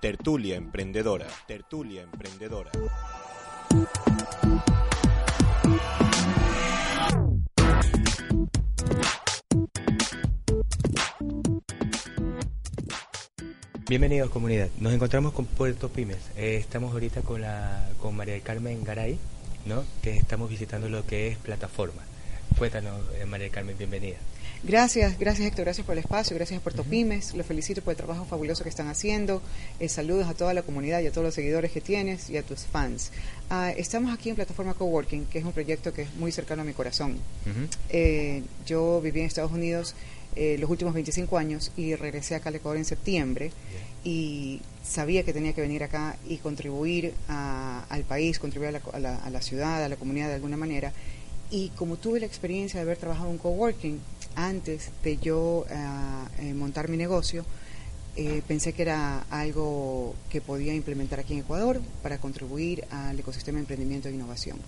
Tertulia Emprendedora. Tertulia Emprendedora. Bienvenidos comunidad. Nos encontramos con Puerto Pymes. Eh, estamos ahorita con la con María Carmen Garay, ¿no? Que estamos visitando lo que es plataforma. Cuéntanos, eh, María Carmen, bienvenida. Gracias, gracias Héctor, gracias por el espacio, gracias a Puerto Pymes, los felicito por el trabajo fabuloso que están haciendo, eh, saludos a toda la comunidad y a todos los seguidores que tienes y a tus fans. Ah, estamos aquí en Plataforma Coworking, que es un proyecto que es muy cercano a mi corazón. Eh, yo viví en Estados Unidos eh, los últimos 25 años y regresé acá al Ecuador en septiembre y sabía que tenía que venir acá y contribuir al país, contribuir a la, a la ciudad, a la comunidad de alguna manera. Y como tuve la experiencia de haber trabajado en coworking, antes de yo uh, montar mi negocio, eh, pensé que era algo que podía implementar aquí en Ecuador para contribuir al ecosistema de emprendimiento e innovación.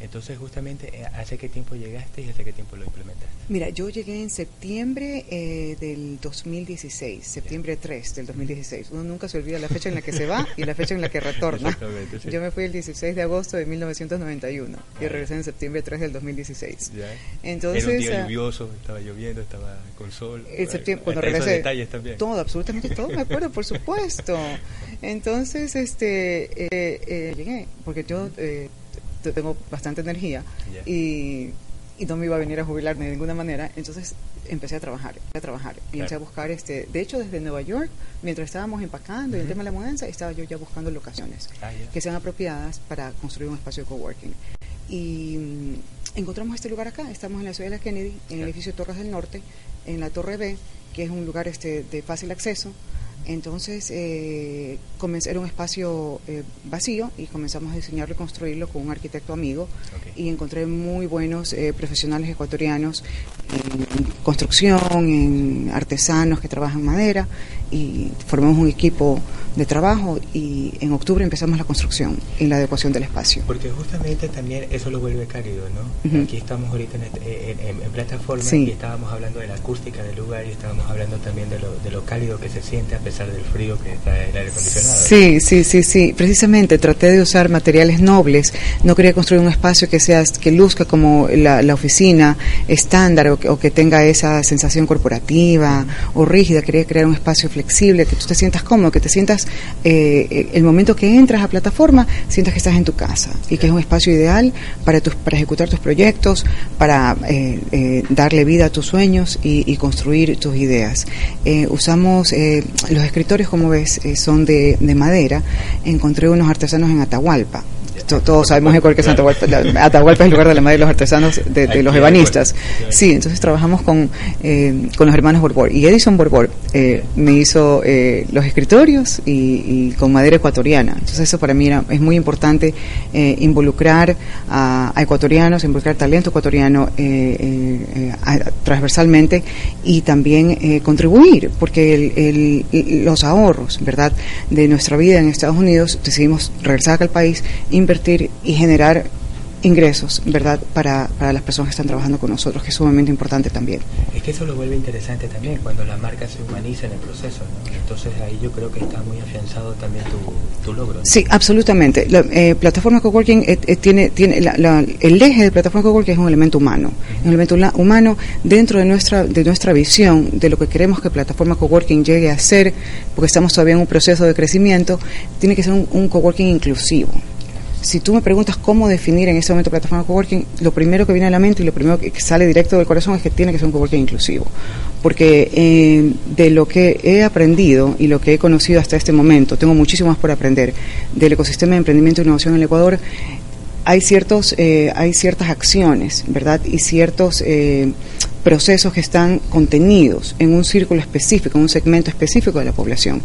Entonces, justamente, eh, ¿hace qué tiempo llegaste y hace qué tiempo lo implementaste? Mira, yo llegué en septiembre eh, del 2016, septiembre 3 del 2016. Uno nunca se olvida la fecha en la que se va y la fecha en la que retorna. Sí. Yo me fui el 16 de agosto de 1991 y regresé en septiembre 3 del 2016. Ya. Entonces, Era un día uh, lluvioso, estaba lloviendo, estaba con sol. En septiembre, cuando regresé, detalles también. todo, absolutamente todo, me acuerdo, por supuesto. Entonces, este, eh, eh, llegué, porque yo eh, tengo bastante energía Yeah. y, y no me iba a venir a jubilar de ninguna manera, entonces empecé a trabajar, a trabajar y empecé a buscar, este, de hecho desde Nueva York, mientras estábamos empacando y el tema de la mudanza, estaba yo ya buscando locaciones Ah, que sean apropiadas para construir un espacio de coworking. Y mm, encontramos este lugar acá, estamos en la ciudad de la Kennedy, en el edificio Torres del Norte, en la Torre B, que es un lugar este, de fácil acceso. Entonces, eh, comencé- era un espacio eh, vacío y comenzamos a diseñarlo y construirlo con un arquitecto amigo Ok. y encontré muy buenos eh, profesionales ecuatorianos en construcción, en artesanos que trabajan madera y formamos un equipo de trabajo y en octubre empezamos la construcción y la adecuación del espacio. Porque justamente también eso lo vuelve cálido, ¿no? Ujú. Aquí estamos ahorita en, este- en- en- en plataforma Sí. y estábamos hablando de la acústica del lugar y estábamos hablando también de lo, de lo cálido que se siente a pesar del frío que trae el aire acondicionado. Sí, sí, sí, sí. Precisamente traté de usar materiales nobles. No quería construir un espacio que sea que luzca como la, la oficina estándar o que, o que tenga esa sensación corporativa o rígida. Quería crear un espacio flexible, que tú te sientas cómodo, que te sientas eh, el momento que entras a plataforma, sientas que estás en tu casa y que es un espacio ideal para tus para ejecutar tus proyectos, para eh, eh, darle vida a tus sueños y, y construir tus ideas. Eh, usamos eh, los escritorios, como ves, eh, son de, de madera. Encontré unos artesanos en Atahualpa. To- Todos sabemos que es Atahualpa. Atahualpa es el lugar de la madera de los artesanos, de, los ebanistas. acuerdo. Sí, entonces trabajamos con, eh, con los hermanos Borbor. Y Edison Borbor eh, me hizo eh, los escritorios y, y con madera ecuatoriana. Entonces eso para mí era, es muy importante eh, involucrar a, a ecuatorianos, involucrar talento ecuatoriano eh, a- transversalmente y también eh, contribuir, porque el- el- los ahorros, ¿verdad?, de nuestra vida en Estados Unidos, decidimos regresar acá al país, invertir y generar ingresos, ¿verdad?, para, para las personas que están trabajando con nosotros, que es sumamente importante también. Es que eso lo vuelve interesante también cuando la marca se humaniza en el proceso. ¿no? Entonces ahí yo creo que está muy afianzado también tu, tu logro. Sí, absolutamente. La eh, plataforma coworking eh, eh, tiene, tiene la, la, el eje de plataforma coworking es un elemento humano, un elemento humano dentro de nuestra de nuestra visión de lo que queremos que plataforma coworking llegue a ser, porque estamos todavía en un proceso de crecimiento. Tiene que ser un, un coworking inclusivo si tú me preguntas cómo definir en este momento plataforma coworking, lo primero que viene a la mente y lo primero que sale directo del corazón es que tiene que ser un coworking inclusivo. Porque eh, de lo que he aprendido y lo que he conocido hasta este momento, tengo muchísimo más por aprender del ecosistema de emprendimiento e innovación en el Ecuador, hay ciertos eh, hay ciertas acciones verdad y ciertos eh, procesos que están contenidos en un círculo específico, en un segmento específico de la población.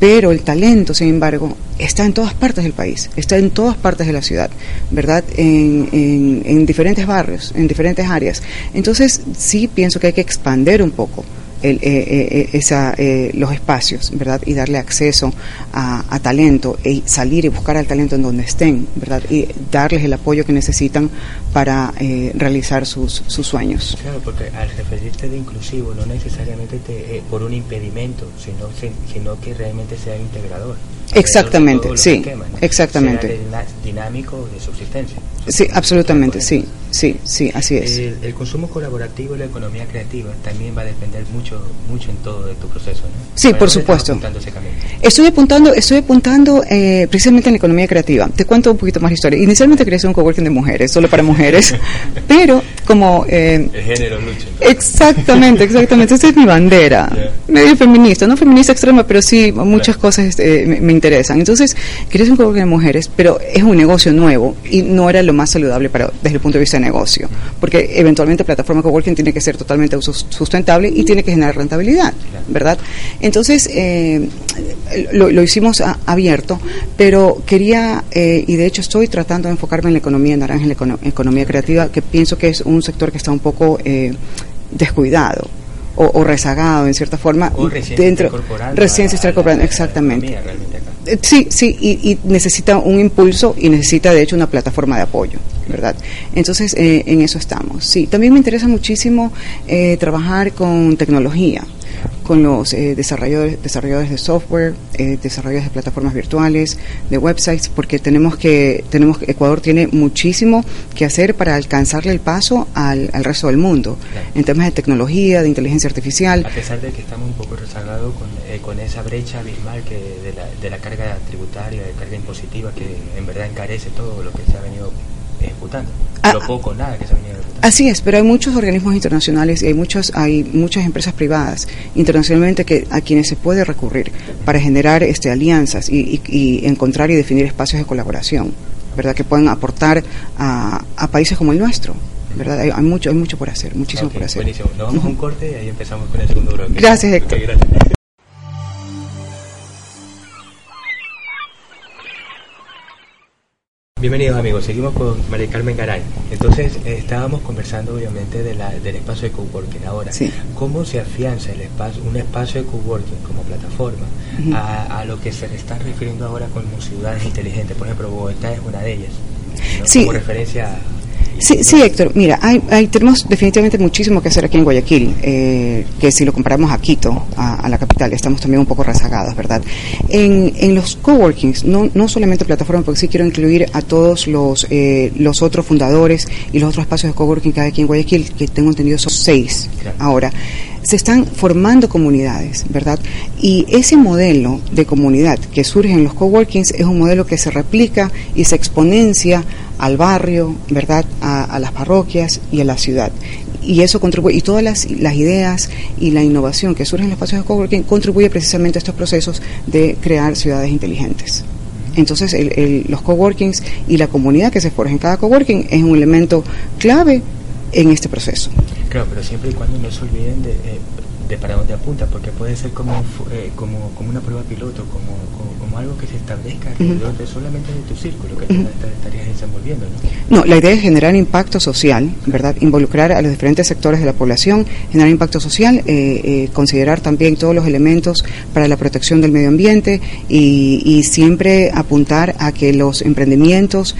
Pero el talento, sin embargo, está en todas partes del país, está en todas partes de la ciudad, ¿verdad? En, en, en diferentes barrios, en diferentes áreas. Entonces, sí pienso que hay que expandir un poco el, eh, eh, esa, eh, los espacios, ¿verdad? Y darle acceso a, talento y salir y buscar al talento en donde estén, ¿verdad? Y darles el apoyo que necesitan para eh, realizar sus, sus sueños. Claro, porque al referirte de inclusivo no necesariamente te, eh, por un impedimento, sino, sino que realmente sea integrador. Exactamente, sí, esquemas, ¿no? exactamente. Dinámico de subsistencia. Sí, absolutamente, sí, sí, sí, así es. El, el, consumo colaborativo y la economía creativa también va a depender mucho, mucho en todo de tu proceso, ¿no? Sí, por supuesto. Estoy apuntando, estoy apuntando eh, precisamente en la economía creativa. Te cuento un poquito más de historia. Inicialmente quería hacer un coworking de mujeres, solo para mujeres, pero como eh, el género lucha. Exactamente, exactamente. Esa es mi bandera. Yeah. Medio feminista, no feminista extrema, pero sí muchas cosas eh, me, me, interesan. Entonces quería hacer un coworking de mujeres, pero es un negocio nuevo y no era lo más saludable para desde el punto de vista de negocio, porque eventualmente plataforma coworking tiene que ser totalmente sustentable y tiene que generar rentabilidad, ¿verdad? Entonces eh, lo, lo, hicimos a, abierto, pero quería eh, y de hecho estoy tratando de enfocarme en la economía naranja, en la econo economía creativa, que pienso que es un sector que está un poco eh, descuidado. O, o, rezagado en cierta forma o recién dentro recién se está incorporando exactamente. sí sí y, y, necesita un impulso y necesita de hecho una plataforma de apoyo verdad entonces eh, en eso estamos. Sí también me interesa muchísimo eh, trabajar con tecnología con los eh, desarrolladores, desarrolladores de software, eh, desarrolladores de plataformas virtuales, de websites, porque tenemos que, tenemos Ecuador tiene muchísimo que hacer para alcanzarle el paso al, al resto del mundo, claro. en temas de tecnología, de inteligencia artificial. A pesar de que estamos un poco rezagados con, eh, con esa brecha abismal que de la, de la carga tributaria, de carga impositiva, que en verdad encarece todo lo que se ha venido ejecutando. Ah, lo poco, nada que se venido ejecutando. Así es, pero hay muchos organismos internacionales y hay muchas, hay muchas empresas privadas internacionalmente que a quienes se puede recurrir para generar este, alianzas y, y, y encontrar y definir espacios de colaboración, ¿verdad? Que puedan aportar a, a países como el nuestro. ¿verdad? Hay, hay, mucho, hay mucho por hacer, muchísimo okay, por hacer. Buenísimo. Nos vamos a un corte y ahí empezamos con el segundo bloque. Gracias, Héctor. Okay, gracias. Bienvenidos amigos, seguimos con María Carmen Garay. Entonces eh, estábamos conversando obviamente de la, del espacio de coworking. Ahora, sí. ¿cómo se afianza el espacio, un espacio de coworking como plataforma uh -huh. a, a, lo que se le está refiriendo ahora como ciudades inteligentes? Por ejemplo, Bogotá es una de ellas. ¿no? Sí. Como referencia a Sí, sí, Héctor. Mira, hay, hay, tenemos definitivamente muchísimo que hacer aquí en Guayaquil, eh, que si lo comparamos a Quito, a, a, la capital, estamos también un poco rezagados, ¿verdad? En, en los coworkings, no, no solamente plataformas, porque sí quiero incluir a todos los, eh, los otros fundadores y los otros espacios de coworking que hay aquí en Guayaquil, que tengo entendido son seis claro. ahora se están formando comunidades, ¿verdad? Y ese modelo de comunidad que surge en los coworkings es un modelo que se replica y se exponencia al barrio, ¿verdad? A, las parroquias y a la ciudad. Y eso contribuye, y todas las, las, ideas y la innovación que surge en los espacios de coworking contribuye precisamente a estos procesos de crear ciudades inteligentes. Entonces, el, el, los coworkings y la comunidad que se forja en cada coworking es un elemento clave en este proceso. Claro, pero siempre y cuando no se olviden de, eh, de para dónde apunta, porque puede ser como, eh, como, como una prueba piloto, como, como, como algo que se establezca alrededor uh -huh. de solamente de tu círculo que uh -huh. estarías desenvolviendo. ¿no? no, la idea es generar impacto social, ¿verdad? Involucrar a los diferentes sectores de la población, generar impacto social, eh, eh, considerar también todos los elementos para la protección del medio ambiente y, y siempre apuntar a que los emprendimientos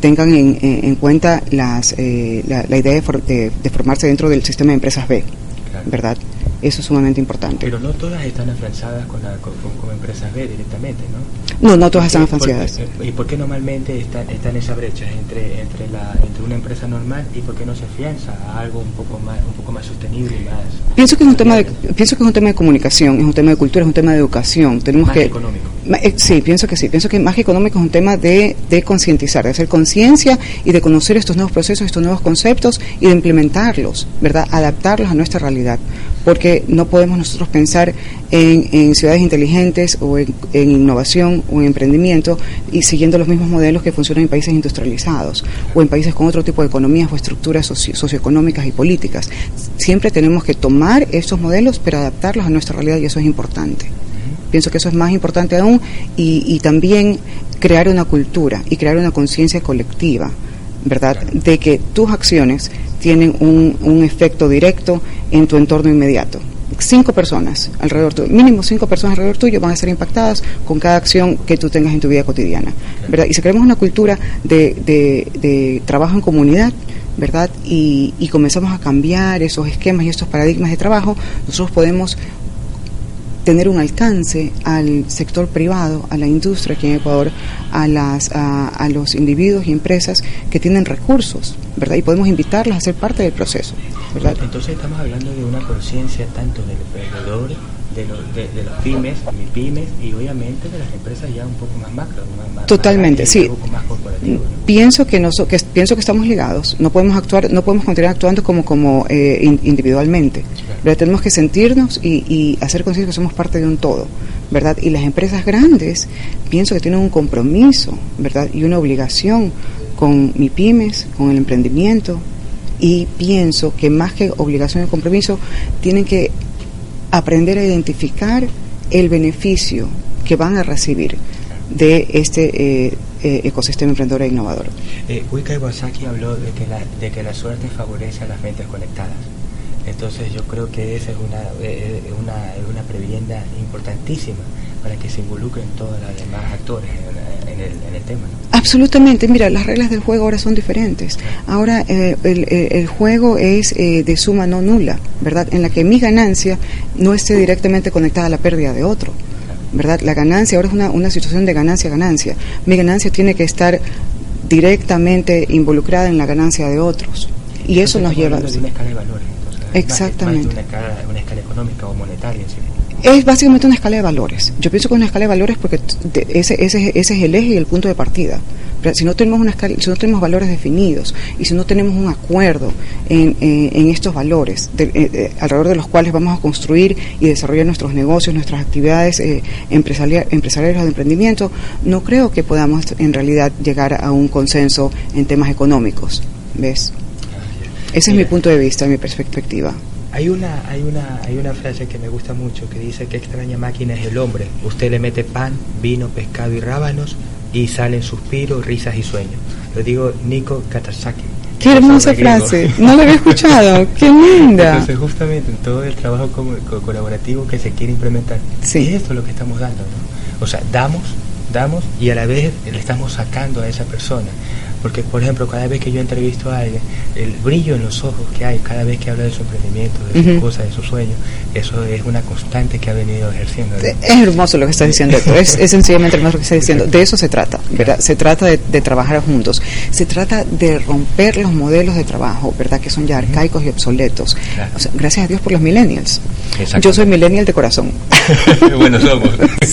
tengan en, en- en cuenta las, eh, la, la idea de, for- de- de formarse dentro del sistema de empresas B, Claro. ¿verdad? Eso es sumamente importante. Pero no todas están afianzadas con, la- con, con- empresas B directamente, ¿no? no, no todas están ¿Por qué- afianzadas. por qué- ¿Y por qué normalmente están, están esa brecha entre, entre, la, entre una empresa normal y por qué no se afianza a algo un poco más, un poco más sostenible y más... Pienso que es un tema de, pienso que es un tema de comunicación, es un tema de cultura, es un tema de educación. Tenemos Más que económico. Eh, Sí, pienso que sí. Pienso que más que económico es un tema de, de concientizar, de hacer conciencia y de conocer estos nuevos procesos, estos nuevos conceptos y de implementarlos, ¿verdad? Adaptarlos a nuestra realidad. Porque no podemos nosotros pensar en, en ciudades inteligentes o en, en innovación o en emprendimiento y siguiendo los mismos modelos que funcionan en países industrializados o en países con otro tipo de economías o estructuras socio- socioeconómicas y políticas. Siempre tenemos que tomar estos modelos pero adaptarlos a nuestra realidad y eso es importante. Pienso que eso es más importante aún y, y también crear una cultura y crear una conciencia colectiva, ¿verdad? De que tus acciones tienen un, un efecto directo en tu entorno inmediato. Cinco personas alrededor tuyo, mínimo cinco personas alrededor tuyo van a ser impactadas con cada acción que tú tengas en tu vida cotidiana, ¿verdad? Y si creamos una cultura de, de- de trabajo en comunidad, ¿verdad? Y, y comenzamos a cambiar esos esquemas y estos paradigmas de trabajo, nosotros podemos tener un alcance al sector privado, a la industria aquí en Ecuador, a, las, a, a los individuos y empresas que tienen recursos, ¿verdad? Y podemos invitarlos a ser parte del proceso, ¿verdad? Entonces estamos hablando de una conciencia tanto del emprendedor, de, los de, de las pymes, pymes y obviamente de las empresas ya un poco más macro, más, Totalmente, más sí. grandes, un poco más corporativo. ¿no? Pienso que, que pienso que estamos ligados. No podemos actuar, no podemos continuar actuando como como eh, in- individualmente. ¿verdad? Tenemos que sentirnos y, y hacer conciencia que somos parte de un todo, ¿verdad? Y las empresas grandes, pienso que tienen un compromiso, ¿verdad? Y una obligación con mi pymes, con el emprendimiento. Y pienso que más que obligación y compromiso, tienen que aprender a identificar el beneficio que van a recibir de este eh, eh, ecosistema emprendedor e innovador. Eh, Wika Iwasaki habló de que, la, de que la suerte favorece a las mentes conectadas. Entonces yo creo que esa es una, eh, eh, una, una previenda importantísima para que se involucren todos los demás actores en, el, en el tema. Absolutamente, mira, las reglas del juego ahora son diferentes. Ahora eh, el, el- juego es eh, de suma no nula, ¿verdad? En la que mi ganancia no esté directamente conectada a la pérdida de otro, ¿verdad? La ganancia ahora es una, una situación de ganancia-ganancia. Mi ganancia tiene que estar directamente involucrada en la ganancia de otros. Y eso nos lleva... hablando de una escala de valores. Entonces, es más- Exactamente. Es más de una escala, una escala económica o monetaria sí. Es básicamente una escala de valores. Yo pienso que es una escala de valores porque ese, ese, ese es el eje y el punto de partida. Pero si no tenemos una escala, si no tenemos valores definidos y si no tenemos un acuerdo en, en estos valores de- eh, eh, alrededor de los cuales vamos a construir y desarrollar nuestros negocios, nuestras actividades eh, empresaria- empresariales o de emprendimiento, no creo que podamos en realidad llegar a un consenso en temas económicos. ¿Ves? Ese es mi punto de vista, mi perspectiva. Hay una, hay una, hay una frase que me gusta mucho que dice que extraña máquina es el hombre. Usted le mete pan, vino, pescado y rábanos y salen suspiros, risas y sueños. Lo digo Nico Katasaki. Qué hermosa frase. No la había escuchado. Qué linda. Entonces justamente en todo el trabajo co- colaborativo que se quiere implementar, Sí. es esto lo que estamos dando, ¿no? O sea, damos, damos y a la vez le estamos sacando a esa persona. Porque, por ejemplo, cada vez que yo entrevisto a alguien, el brillo en los ojos que hay cada vez que habla de su emprendimiento, de sus Ujú. cosas, de sus sueños, eso es una constante que ha venido ejerciendo. Es hermoso lo que estás diciendo. Es, es sencillamente hermoso lo que estás diciendo. De eso se trata, ¿verdad? Se trata de, de trabajar juntos. Se trata de romper los modelos de trabajo, ¿verdad? Que son ya arcaicos y obsoletos. Claro. O sea, gracias a Dios por los millennials. Yo soy millennial de corazón. bueno, somos.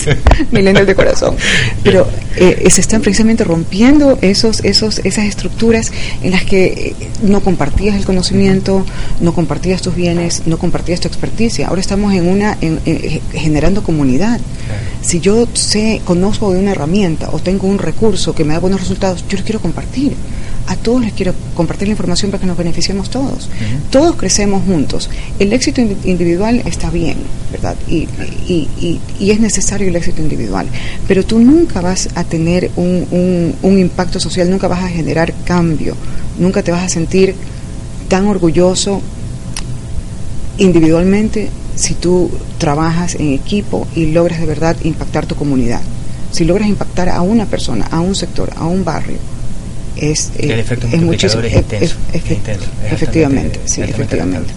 millennial de corazón. Pero eh, se están precisamente rompiendo esos, esos, esas estructuras en las que eh, no compartías el conocimiento, no compartías tus bienes, no compartías tu experticia. Ahora estamos en una en- en- generando comunidad. Si yo sé, conozco de una herramienta o tengo un recurso que me da buenos resultados, yo lo quiero compartir. A todos les quiero compartir la información para que nos beneficiemos todos. Todos crecemos juntos. El éxito indi- individual está bien, ¿verdad? Y, y- y- y es necesario el éxito individual. Pero tú nunca vas a tener un, un- un impacto social, nunca vas a generar cambio, nunca te vas a sentir tan orgulloso individualmente si tú trabajas en equipo y logras de verdad impactar tu comunidad. Si logras impactar a una persona, a un sector, a un barrio, es, el efecto es muchísimo. multiplicador es intenso, efe- es intenso, es efectivamente, sí, efectivamente.